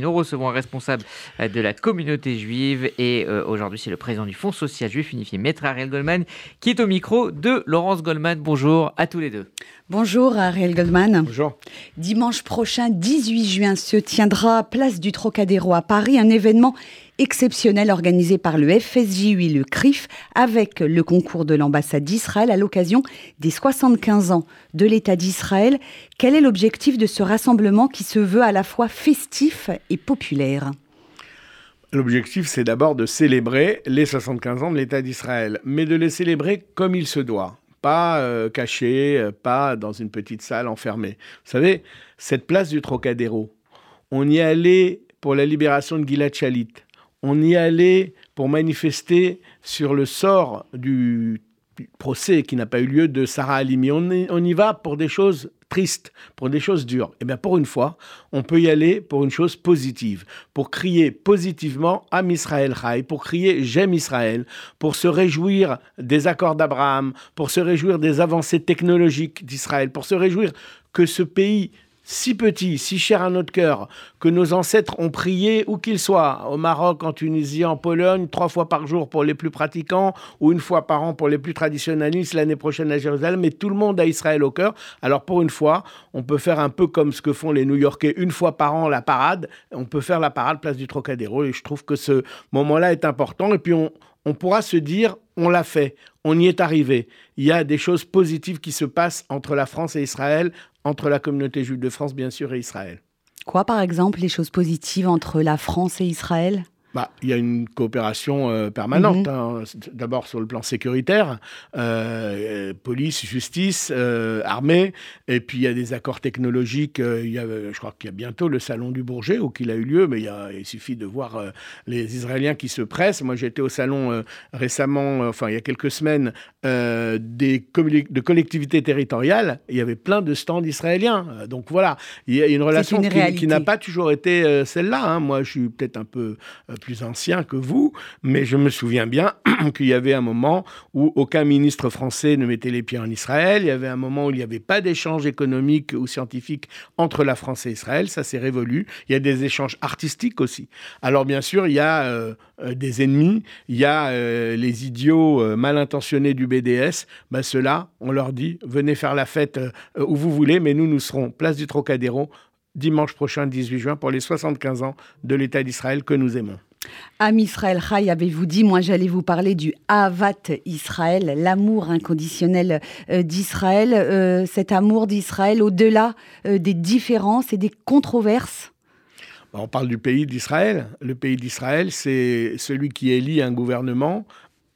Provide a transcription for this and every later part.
Nous recevons un responsable euh, de la communauté juive et euh, aujourd'hui c'est le président du Fonds social juif unifié, Maître Ariel Goldman, qui est au micro de Laurence Goldman. Bonjour à tous les deux. Bonjour Ariel Goldman. Bonjour. Dimanche prochain, 18 juin, se tiendra place du Trocadéro à Paris un événement exceptionnel organisé par le FSJUI, le CRIF, avec le concours de l'ambassade d'Israël à l'occasion des 75 ans de l'État d'Israël. Quel est l'objectif de ce rassemblement qui se veut à la fois festif et populaire? L'objectif, c'est d'abord de célébrer les 75 ans de l'État d'Israël, mais de les célébrer comme il se doit. Pas euh, caché, euh, pas dans une petite salle enfermée. Vous savez, cette place du Trocadéro, on y allait pour la libération de Gilad Shalit on y allait pour manifester sur le sort du procès qui n'a pas eu lieu de Sarah Halimi. On, on, y va pour des choses tristes, pour des choses dures. Et eh bien pour une fois, on peut y aller pour une chose positive, pour crier positivement à Israël Chai, pour crier J'aime Israël, pour se réjouir des accords d'Abraham, pour se réjouir des avancées technologiques d'Israël, pour se réjouir que ce pays si petit, si cher à notre cœur, que nos ancêtres ont prié où qu'ils soient, au Maroc, en Tunisie, en Pologne, trois fois par jour pour les plus pratiquants, ou une fois par an pour les plus traditionnalistes, l'année prochaine à Jérusalem, mais tout le monde a Israël au cœur. Alors pour une fois, on peut faire un peu comme ce que font les New-Yorkais, une fois par an la parade, on peut faire la parade place du Trocadéro, et je trouve que ce moment-là est important, et puis on, on pourra se dire, on l'a fait, on y est arrivé. Il y a des choses positives qui se passent entre la France et Israël, entre la communauté juive de France, bien sûr, et Israël. Quoi, par exemple, les choses positives entre la France et Israël? Bah, il y a une coopération euh, permanente, mhm. hein. d'abord sur le plan sécuritaire, euh, police, justice, euh, armée, et puis il y a des accords technologiques. il y a, je crois qu'il y a bientôt le salon du Bourget, où il a eu lieu, mais il, il suffit de voir les Israéliens qui se pressent. Moi, j'étais au salon récemment, enfin il y a quelques semaines, des de collectivités territoriales. Il y avait plein de stands israéliens. Donc voilà, il y a une relation qui, n'a pas toujours été celle-là. Hein. Moi, je suis peut-être un peu plus ancien que vous, mais je me souviens bien qu'il y avait un moment où aucun ministre français ne mettait les pieds en Israël. Il y avait un moment où il n'y avait pas d'échange économique ou scientifique entre la France et Israël. Ça s'est révolu. Il y a des échanges artistiques aussi. Alors bien sûr, il y a euh, euh, des ennemis, il y a euh, les idiots mal intentionnés du BDS. Ben, Ceux-là, on leur dit, venez faire la fête où vous voulez, mais nous, nous serons place du Trocadéro dimanche prochain, 18 juin, pour les 75 ans de l'État d'Israël que nous aimons. Am Israël Chai, avez-vous dit, moi j'allais vous parler du Avat Israël, l'amour inconditionnel euh, d'Israël, euh, cet amour d'Israël au-delà euh, des différences et des controverses? Bah, on parle du pays d'Israël. Le pays d'Israël, c'est celui qui élit un gouvernement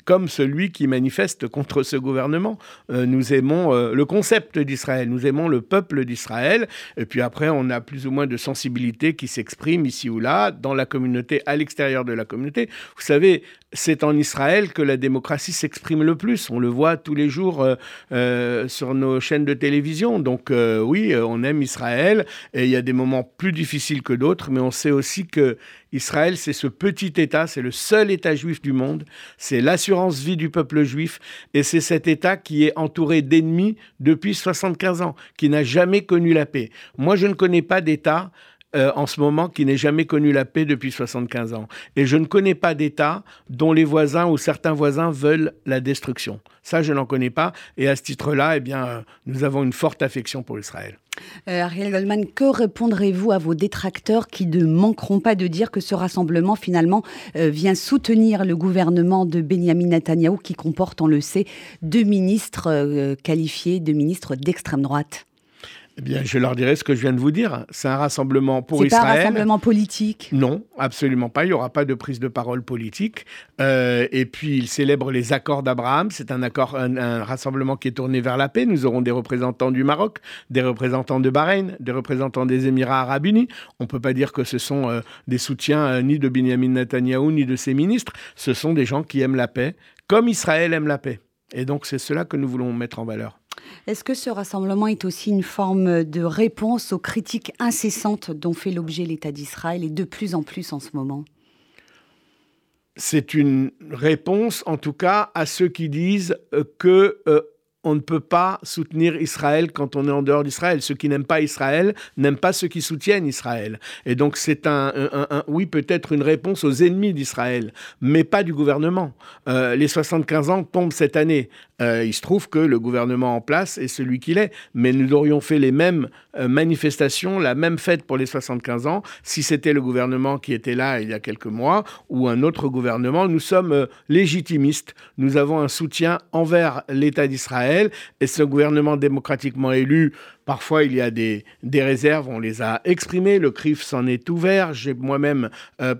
comme celui qui manifeste contre ce gouvernement. Euh, nous aimons euh, le concept d'Israël, nous aimons le peuple d'Israël, et puis après, on a plus ou moins de sensibilité qui s'exprime ici ou là, dans la communauté, à l'extérieur de la communauté. Vous savez, c'est en Israël que la démocratie s'exprime le plus. On le voit tous les jours euh, sur nos chaînes de télévision. Donc oui, on aime Israël, et il y a des moments plus difficiles que d'autres, mais on sait aussi que Israël, c'est ce petit État, c'est le seul État juif du monde, c'est l'assurance vie du peuple juif, et c'est cet État qui est entouré d'ennemis depuis 75 ans, qui n'a jamais connu la paix. Moi, je ne connais pas d'État euh, en ce moment qui n'ait jamais connu la paix depuis 75 ans. Et je ne connais pas d'État dont les voisins ou certains voisins veulent la destruction. Ça, je n'en connais pas. Et à ce titre-là, eh bien, euh, nous avons une forte affection pour Israël. Euh, Ariel Goldman, que répondrez-vous à vos détracteurs qui ne manqueront pas de dire que ce rassemblement, finalement, vient soutenir le gouvernement de Benjamin Netanyahu, qui comporte, on le sait, deux ministres qualifiés de ministres d'extrême droite? Eh bien, je leur dirai ce que je viens de vous dire. C'est un rassemblement pour Israël. C'est pas un rassemblement politique Non, absolument pas. Il n'y aura pas de prise de parole politique. Euh, et puis, ils célèbrent les accords d'Abraham. C'est un accord, un, rassemblement qui est tourné vers la paix. Nous aurons des représentants du Maroc, des représentants de Bahreïn, des représentants des Émirats arabes unis. On ne peut pas dire que ce sont euh, des soutiens euh, ni de Benjamin Netanyahou ni de ses ministres. Ce sont des gens qui aiment la paix, comme Israël aime la paix. Et donc, c'est cela que nous voulons mettre en valeur. Est-ce que ce rassemblement est aussi une forme de réponse aux critiques incessantes dont fait l'objet l'État d'Israël et de plus en plus en ce moment? C'est une réponse, en tout cas, à ceux qui disent euh, que euh, on ne peut pas soutenir Israël quand on est en dehors d'Israël. Ceux qui n'aiment pas Israël n'aiment pas ceux qui soutiennent Israël. Et donc c'est un, oui, peut-être une réponse aux ennemis d'Israël, mais pas du gouvernement. Euh, les 75 ans tombent cette année. Euh, il se trouve que le gouvernement en place est celui qu'il est, mais nous aurions fait les mêmes euh, manifestations, la même fête pour les 75 ans, si c'était le gouvernement qui était là il y a quelques mois ou un autre gouvernement. Nous sommes légitimistes. Nous avons un soutien envers l'État d'Israël et ce gouvernement démocratiquement élu Parfois, il y a des, des, réserves, on les a exprimées, le CRIF s'en est ouvert, j'ai moi-même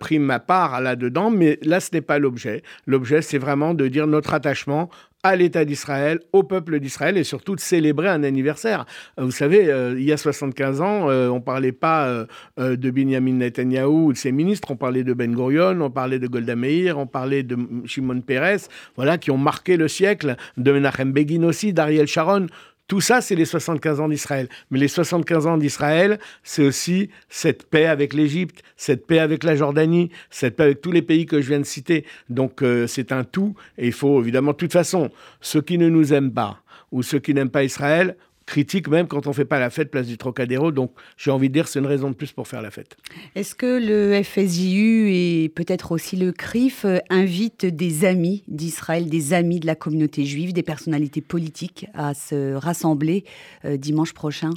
pris ma part là-dedans, mais là, ce n'est pas l'objet. L'objet, c'est vraiment de dire notre attachement à l'État d'Israël, au peuple d'Israël et surtout de célébrer un anniversaire. Euh, vous savez, euh, il y a 75 ans, euh, on ne parlait pas de Benjamin Netanyahu ou de ses ministres, on parlait de Ben Gurion, on parlait de Golda Meir, on parlait de Shimon Peres, voilà, qui ont marqué le siècle, de Menachem Begin aussi, d'Ariel Sharon. Tout ça, c'est les 75 ans d'Israël. Mais les 75 ans d'Israël, c'est aussi cette paix avec l'Égypte, cette paix avec la Jordanie, cette paix avec tous les pays que je viens de citer. Donc euh, c'est un tout. Et il faut évidemment, de toute façon, ceux qui ne nous aiment pas ou ceux qui n'aiment pas Israël, critique même quand on ne fait pas la fête place du Trocadéro. Donc j'ai envie de dire c'est une raison de plus pour faire la fête. Est-ce que le FSJU et peut-être aussi le CRIF euh, invitent des amis d'Israël, des amis de la communauté juive, des personnalités politiques à se rassembler euh, dimanche prochain?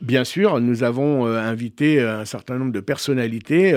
Bien sûr, nous avons euh, invité un certain nombre de personnalités,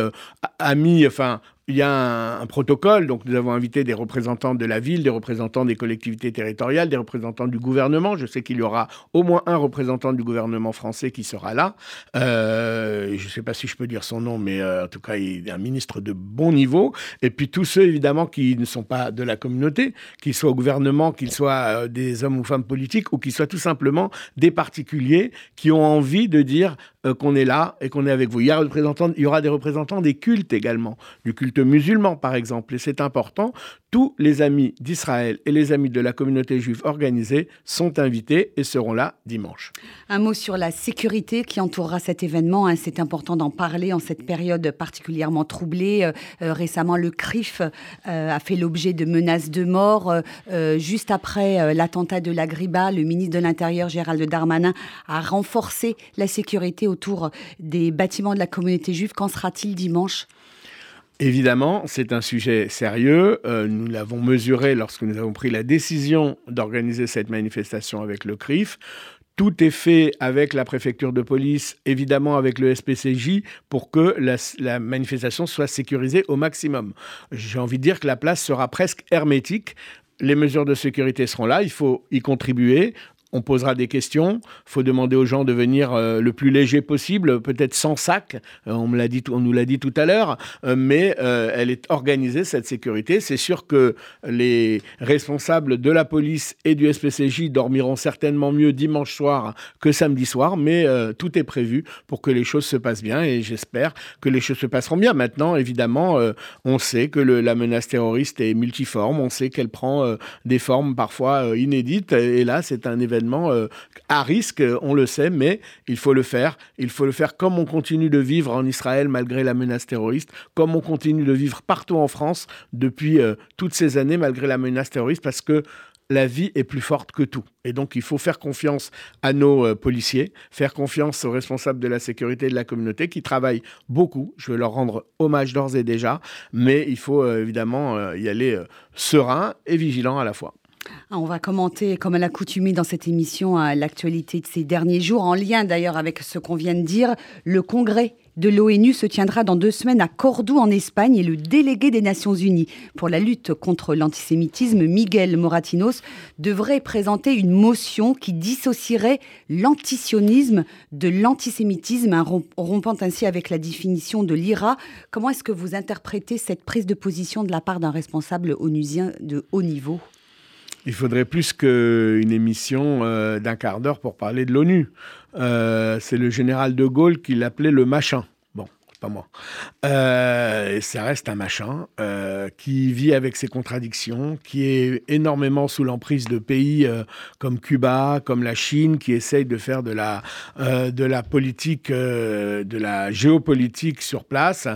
amis, enfin il y a un, protocole, donc nous avons invité des représentants de la ville, des représentants des collectivités territoriales, des représentants du gouvernement. Je sais qu'il y aura au moins un représentant du gouvernement français qui sera là. Euh, je ne sais pas si je peux dire son nom, mais euh, en tout cas, il est un ministre de bon niveau. Et puis tous ceux, évidemment, qui ne sont pas de la communauté, qu'ils soient au gouvernement, qu'ils soient euh, des hommes ou femmes politiques, ou qu'ils soient tout simplement des particuliers qui ont envie de dire qu'on est là et qu'on est avec vous. Il y, il y aura des représentants des cultes également, du culte musulmans, par exemple. Et c'est important. Tous les amis d'Israël et les amis de la communauté juive organisée sont invités et seront là dimanche. Un mot sur la sécurité qui entourera cet événement. Hein. C'est important d'en parler en cette période particulièrement troublée. Euh, euh, récemment, le CRIF euh, a fait l'objet de menaces de mort. juste après l'attentat de la Griba, le ministre de l'Intérieur, Gérald Darmanin, a renforcé la sécurité autour des bâtiments de la communauté juive. Qu'en sera-t-il dimanche? Évidemment, c'est un sujet sérieux. Euh, nous l'avons mesuré lorsque nous avons pris la décision d'organiser cette manifestation avec le CRIF. Tout est fait avec la préfecture de police, évidemment avec le SPCJ, pour que la, la manifestation soit sécurisée au maximum. J'ai envie de dire que la place sera presque hermétique les mesures de sécurité seront là, il faut y contribuer on posera des questions. Il faut demander aux gens de venir euh, le plus léger possible, peut-être sans sac. Euh, on, me dit, on nous l'a dit tout à l'heure, euh, mais elle est organisée, cette sécurité. C'est sûr que les responsables de la police et du SPCJ dormiront certainement mieux dimanche soir que samedi soir, mais tout est prévu pour que les choses se passent bien et j'espère que les choses se passeront bien. Maintenant, évidemment, on sait que la menace terroriste est multiforme, on sait qu'elle prend des formes parfois inédites et là, c'est un événement euh, à risque, on le sait, mais il faut le faire. Il faut le faire comme on continue de vivre en Israël malgré la menace terroriste, comme on continue de vivre partout en France depuis euh, toutes ces années malgré la menace terroriste, parce que la vie est plus forte que tout. Et donc, il faut faire confiance à nos euh, policiers, faire confiance aux responsables de la sécurité de la communauté qui travaillent beaucoup. Je veux leur rendre hommage d'ores et déjà, mais il faut évidemment y aller serein et vigilant à la fois. Ah, on va commenter, comme à l'accoutumée dans cette émission, l'actualité de ces derniers jours, en lien d'ailleurs avec ce qu'on vient de dire. Le congrès de l'ONU se tiendra dans deux semaines à Cordoue, en Espagne, et le délégué des Nations Unies pour la lutte contre l'antisémitisme, Miguel Moratinos, devrait présenter une motion qui dissocierait l'antisionisme de l'antisémitisme, rompant ainsi avec la définition de l'IRA. Comment est-ce que vous interprétez cette prise de position de la part d'un responsable onusien de haut niveau? Il faudrait plus qu'une émission euh, d'un quart d'heure pour parler de l'ONU. Euh, c'est le général de Gaulle qui l'appelait le machin. Bon, pas moi. Euh, ça reste un machin qui vit avec ses contradictions, qui est énormément sous l'emprise de pays comme Cuba, comme la Chine, qui essayent de faire de la, de la politique, de la géopolitique sur place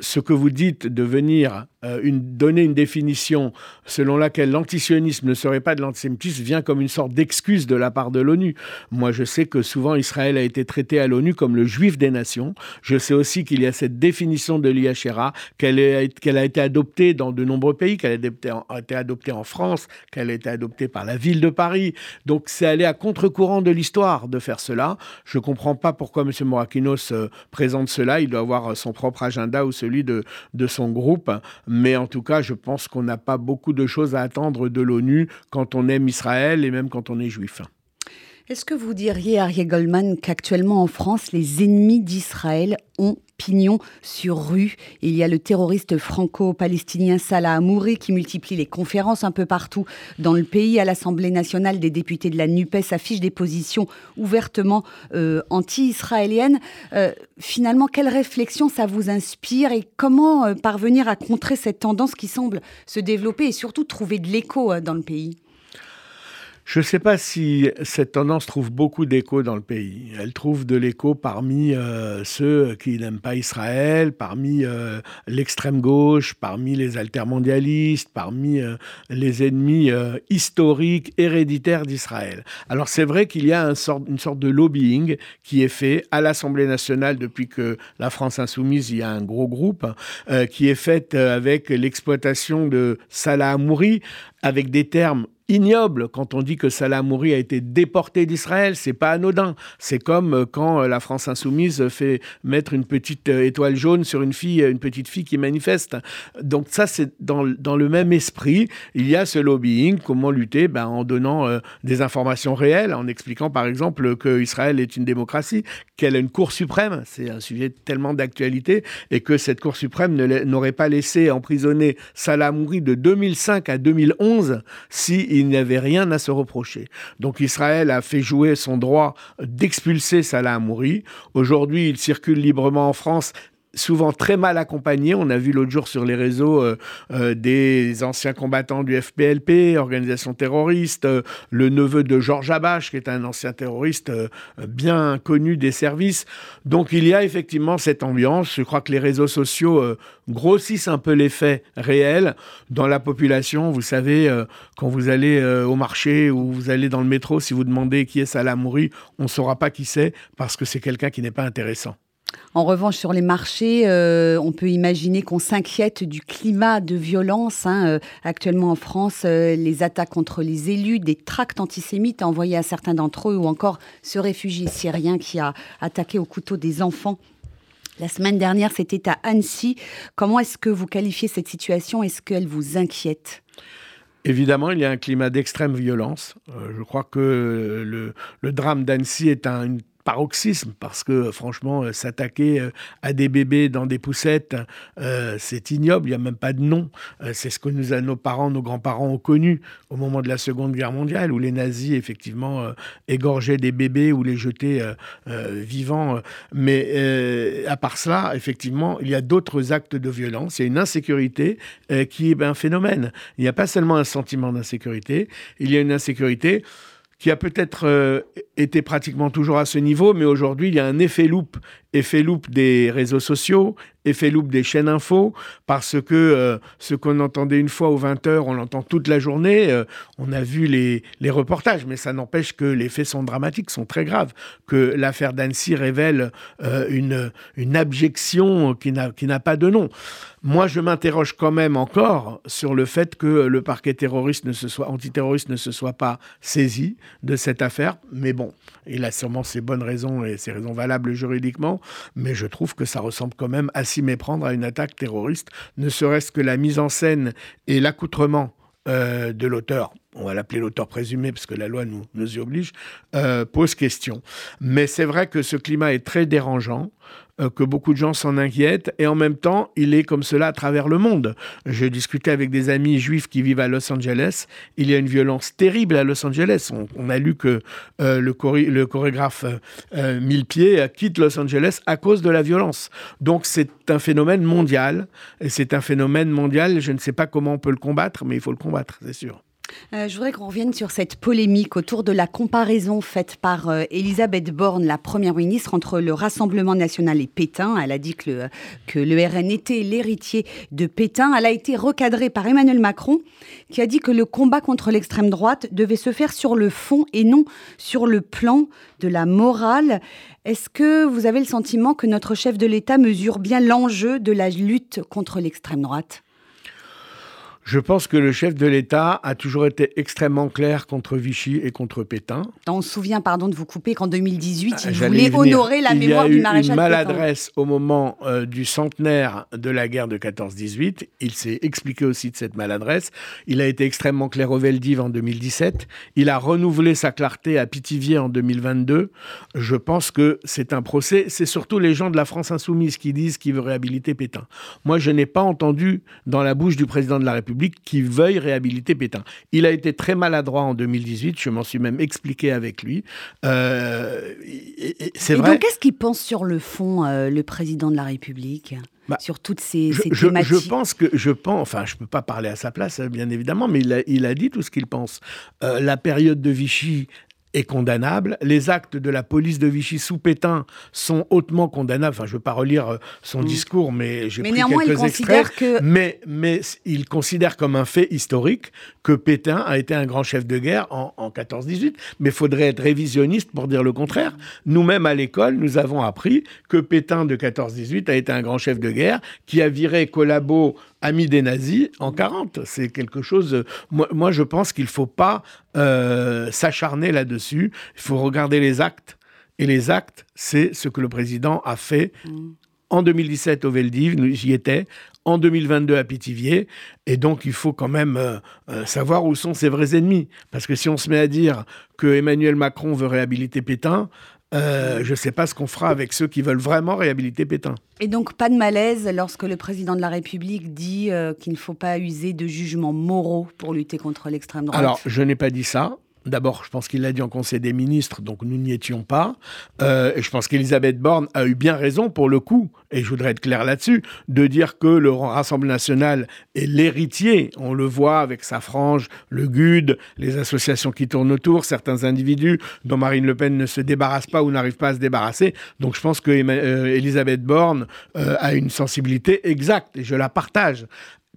ce que vous dites de venir euh, donner une définition selon laquelle l'antisionisme ne serait pas de l'antisémitisme vient comme une sorte d'excuse de la part de l'ONU. Moi, je sais que souvent Israël a été traité à l'ONU comme le juif des nations. Je sais aussi qu'il y a cette définition de l'IHRA, qu'elle a été adoptée dans de nombreux pays, qu'elle a été adoptée en France, qu'elle a été adoptée par la ville de Paris. Donc, c'est aller à contre-courant de l'histoire de faire cela. Je ne comprends pas pourquoi M. Morakinos euh, présente cela. Il doit avoir son propre agenda ou celui de son groupe. Mais en tout cas, je pense qu'on n'a pas beaucoup de choses à attendre de l'ONU quand on aime Israël et même quand on est juif. Est-ce que vous diriez, Ariel Goldman, qu'actuellement en France, les ennemis d'Israël ont pignon sur rue? Il y a le terroriste franco-palestinien Salah Amouri qui multiplie les conférences un peu partout dans le pays. À l'Assemblée nationale, des députés de la NUPES affichent des positions ouvertement euh, anti-israéliennes. Euh, finalement, quelle réflexion ça vous inspire et comment euh, parvenir à contrer cette tendance qui semble se développer et surtout trouver de l'écho dans le pays? Je ne sais pas si cette tendance trouve beaucoup d'écho dans le pays. Elle trouve de l'écho parmi euh, ceux qui n'aiment pas Israël, parmi euh, l'extrême gauche, parmi les altermondialistes, parmi euh, les ennemis historiques, héréditaires d'Israël. Alors c'est vrai qu'il y a une sorte de lobbying qui est fait à l'Assemblée nationale depuis que la France insoumise, il y a un gros groupe, qui est fait avec l'exploitation de Salah Amouri, avec des termes ignoble quand on dit que Salah Amouri a été déporté d'Israël. C'est pas anodin. C'est comme euh, quand euh, la France insoumise fait mettre une petite euh, étoile jaune sur une fille, une petite fille qui manifeste. Donc ça, c'est dans, dans, le même esprit. Il y a ce lobbying. Comment lutter ben, En donnant des informations réelles, en expliquant par exemple que Israël est une démocratie, qu'elle a une Cour suprême. C'est un sujet tellement d'actualité et que cette Cour suprême n'aurait pas laissé emprisonner Salah Amouri de 2005 à 2011 si il n'y avait rien à se reprocher. Donc Israël a fait jouer son droit d'expulser Salah Amouri. Aujourd'hui, il circule librement en France souvent très mal accompagné. On a vu l'autre jour sur les réseaux euh, euh, des anciens combattants du FPLP, organisation terroriste, euh, le neveu de Georges Abache, qui est un ancien terroriste bien connu des services. Donc il y a effectivement cette ambiance. Je crois que les réseaux sociaux grossissent un peu l'effet réel dans la population. Vous savez, quand vous allez au marché ou vous allez dans le métro, si vous demandez qui est Salah Mouri, on ne saura pas qui c'est parce que c'est quelqu'un qui n'est pas intéressant. En revanche, sur les marchés, euh, on peut imaginer qu'on s'inquiète du climat de violence. Hein, euh, actuellement en France, euh, les attaques contre les élus, des tracts antisémites envoyés à certains d'entre eux, ou encore ce réfugié syrien qui a attaqué au couteau des enfants. La semaine dernière, c'était à Annecy. Comment est-ce que vous qualifiez cette situation? Est-ce qu'elle vous inquiète? Évidemment, il y a un climat d'extrême violence. je crois que le, drame d'Annecy est un, une paroxysme parce que franchement euh, s'attaquer euh, à des bébés dans des poussettes euh, c'est ignoble il n'y a même pas de nom. C'est ce que nos parents nos grands-parents ont connu au moment de la Seconde Guerre mondiale où les nazis effectivement égorgeaient des bébés ou les jetaient vivants. Mais à part cela effectivement il y a d'autres actes de violence. Il y a une insécurité qui est un phénomène. Il n'y a pas seulement un sentiment d'insécurité il y a une insécurité qui a peut-être euh, été pratiquement toujours à ce niveau, mais aujourd'hui, il y a un effet loupe, effet loupe des réseaux sociaux, effet loupe des chaînes info, parce que euh, ce qu'on entendait une fois aux 20h, on l'entend toute la journée. Euh, on a vu les, reportages, mais ça n'empêche que les faits sont dramatiques, sont très graves, que l'affaire d'Annecy révèle une, une abjection qui n'a pas de nom. Moi, je m'interroge quand même encore sur le fait que le parquet antiterroriste ne se soit pas saisi de cette affaire. Mais bon, il a sûrement ses bonnes raisons et ses raisons valables juridiquement. Mais je trouve que ça ressemble quand même à s'y méprendre à une attaque terroriste, ne serait-ce que la mise en scène et l'accoutrement euh, de l'auteur, on va l'appeler l'auteur présumé parce que la loi nous, nous y oblige, euh, pose question. Mais c'est vrai que ce climat est très dérangeant. Euh, que beaucoup de gens s'en inquiètent, et en même temps, il est comme cela à travers le monde. J'ai discuté avec des amis juifs qui vivent à Los Angeles. Il y a une violence terrible à Los Angeles. On, a lu que euh, le, le, chorégraphe euh, Millepied quitte Los Angeles à cause de la violence. Donc c'est un phénomène mondial, et c'est un phénomène mondial. Je ne sais pas comment on peut le combattre, mais il faut le combattre, c'est sûr. Euh, je voudrais qu'on revienne sur cette polémique autour de la comparaison faite par euh, Elisabeth Borne, la Première ministre, entre le Rassemblement national et Pétain. Elle a dit que le, que le RN était l'héritier de Pétain. Elle a été recadrée par Emmanuel Macron, qui a dit que le combat contre l'extrême droite devait se faire sur le fond et non sur le plan de la morale. Est-ce que vous avez le sentiment que notre chef de l'État mesure bien l'enjeu de la lutte contre l'extrême droite? Je pense que le chef de l'État a toujours été extrêmement clair contre Vichy et contre Pétain. On se souvient, pardon de vous couper, qu'en 2018, il voulait honorer la mémoire du maréchal Pétain. Il y a eu une maladresse au moment euh, du centenaire de la guerre de 14-18. Il s'est expliqué aussi de cette maladresse. Il a été extrêmement clair au Veldiv en 2017. Il a renouvelé sa clarté à Pithiviers en 2022. Je pense que c'est un procès. C'est surtout les gens de la France insoumise qui disent qu'il veut réhabiliter Pétain. Moi, je n'ai pas entendu dans la bouche du président de la République qui veuille réhabiliter Pétain. Il a été très maladroit en 2018, je m'en suis même expliqué avec lui. Euh, c'est vrai. Donc, qu'est-ce qu'il pense sur le fond, euh, le président de la République bah, sur toutes ces, je, thématiques. Je, pense que je pense, enfin, je peux pas parler à sa place, bien évidemment, mais il a, dit tout ce qu'il pense. Euh, la période de Vichy est condamnable. Les actes de la police de Vichy sous Pétain sont hautement condamnables. Enfin, je ne veux pas relire euh, son mm. discours, mais j'ai pris quelques extraits. Que... Mais, mais il considère comme un fait historique que Pétain a été un grand chef de guerre en, en 14-18. Mais il faudrait être révisionniste pour dire le contraire. Nous-mêmes, à l'école, nous avons appris que Pétain de 14-18 a été un grand chef de guerre qui a viré Collabo ami des nazis en 40. C'est quelque chose. Moi, je pense qu'il ne faut pas euh, s'acharner là-dessus. Il faut regarder les actes. Et les actes, c'est ce que le président a fait en 2017 au Veldiv, j'y étais, en 2022 à Pithiviers. Et donc, il faut quand même euh, euh, savoir où sont ses vrais ennemis. Parce que si on se met à dire que Emmanuel Macron veut réhabiliter Pétain, euh, je ne sais pas ce qu'on fera avec ceux qui veulent vraiment réhabiliter Pétain. Et donc pas de malaise lorsque le président de la République dit euh, qu'il ne faut pas user de jugements moraux pour lutter contre l'extrême droite? Alors, je n'ai pas dit ça. D'abord, je pense qu'il l'a dit en Conseil des ministres, donc nous n'y étions pas. Euh, et je pense qu'Elisabeth Borne a eu bien raison pour le coup, et je voudrais être clair là-dessus, de dire que le Rassemblement national est l'héritier. On le voit avec sa frange, le GUD, les associations qui tournent autour, certains individus dont Marine Le Pen ne se débarrasse pas ou n'arrive pas à se débarrasser. Donc je pense que euh, Borne euh, a une sensibilité exacte, et je la partage.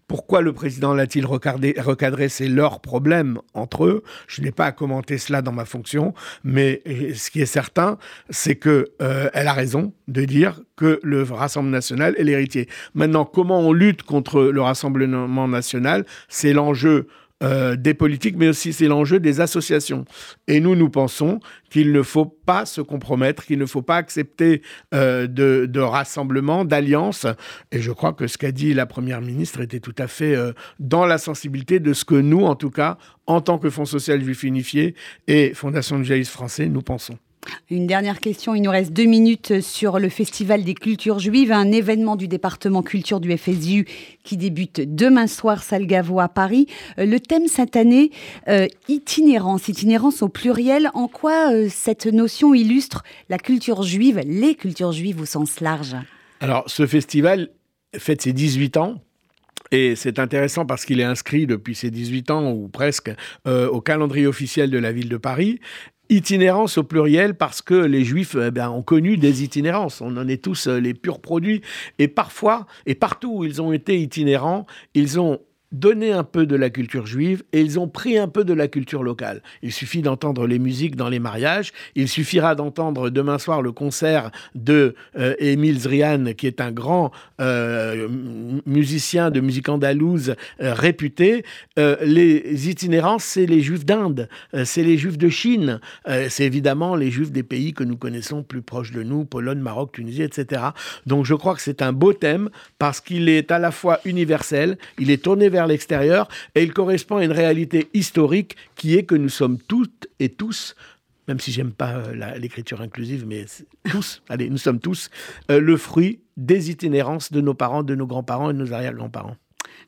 Pourquoi le président l'a-t-il recadré, C'est leur problème entre eux. Je n'ai pas à commenter cela dans ma fonction, mais ce qui est certain, c'est que euh, elle a raison de dire que le Rassemblement national est l'héritier. Maintenant, comment on lutte contre le Rassemblement national? C'est l'enjeu euh, des politiques, mais aussi c'est l'enjeu des associations. Et nous, nous pensons qu'il ne faut pas se compromettre, qu'il ne faut pas accepter euh, de, rassemblement, d'alliance. Et je crois que ce qu'a dit la Première ministre était tout à fait euh, dans la sensibilité de ce que nous, en tout cas, en tant que Fonds social juif unifié et Fondation de judaïsme français, nous pensons. Une dernière question, il nous reste deux minutes sur le Festival des cultures juives, un événement du département culture du FSU qui débute demain soir, salle Gaveau à Paris. Euh, le thème cette année, euh, itinérance, itinérance au pluriel. En quoi euh, cette notion illustre la culture juive, les cultures juives au sens large? Alors, ce festival fête ses 18 ans. Et c'est intéressant parce qu'il est inscrit depuis ses 18 ans ou presque au calendrier officiel de la ville de Paris. Itinérance au pluriel parce que les juifs eh ben, ont connu des itinérances. On en est tous euh, les purs produits. Et parfois, et partout où ils ont été itinérants, ils ont donné un peu de la culture juive et ils ont pris un peu de la culture locale. Il suffit d'entendre les musiques dans les mariages, il suffira d'entendre demain soir le concert de euh, Émile Zrian, qui est un grand euh, musicien de musique andalouse euh, réputé. les itinérants, c'est les juifs d'Inde, c'est les juifs de Chine, c'est évidemment les juifs des pays que nous connaissons plus proches de nous, Pologne, Maroc, Tunisie, etc. Donc je crois que c'est un beau thème parce qu'il est à la fois universel, il est tourné vers l'extérieur et il correspond à une réalité historique qui est que nous sommes toutes et tous même si j'aime pas euh, l'écriture inclusive, mais tous, allez, nous sommes tous euh, le fruit des itinérances de nos parents, de nos grands-parents et de nos arrière-grands-parents.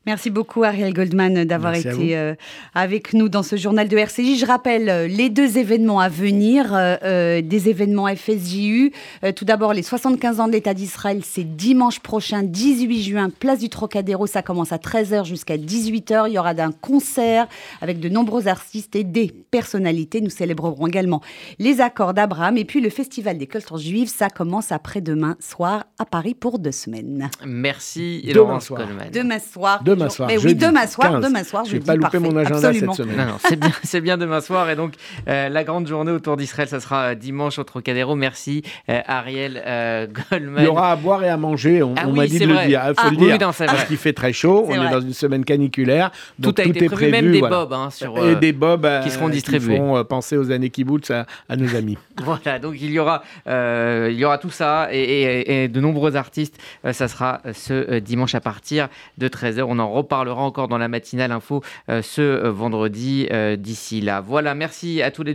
Merci beaucoup Ariel Goldman d'avoir été euh, avec nous dans ce journal de RCJ. Je rappelle euh, les deux événements à venir, euh, des événements FSJU. tout d'abord, les 75 ans de l'État d'Israël, c'est dimanche prochain, 18 juin, place du Trocadéro. Ça commence à 13h jusqu'à 18h. Il y aura un concert avec de nombreux artistes et des personnalités. Nous célébrerons également les accords d'Abraham. Et puis le Festival des cultures juives, ça commence après-demain soir à Paris pour deux semaines. Merci, Demain soir. Demain soir. Demain soir. Mais oui, demain soir, demain soir. Je vais pas louper mon agenda cette semaine. C'est bien, c'est bien demain soir. Et donc, euh, la grande journée autour d'Israël, ça sera dimanche au Trocadéro. Merci, euh, Ariel euh, Goldman. Il y aura à boire et à manger. On, ah m'a dit de le dire. Il faut ah, le dire. parce qu'il fait très chaud. on est dans une semaine caniculaire. Donc tout, a été est prévu. Même des bobs hein, sur, et des bobs qui seront distribués. Qui font penser aux années qui à, à nos amis. voilà. Donc il y aura, il y aura tout ça et, et de nombreux artistes. ça sera ce dimanche à partir de 13h. On en reparlera encore dans la matinale info euh, ce euh, vendredi euh, d'ici là. Voilà, merci à tous les deux.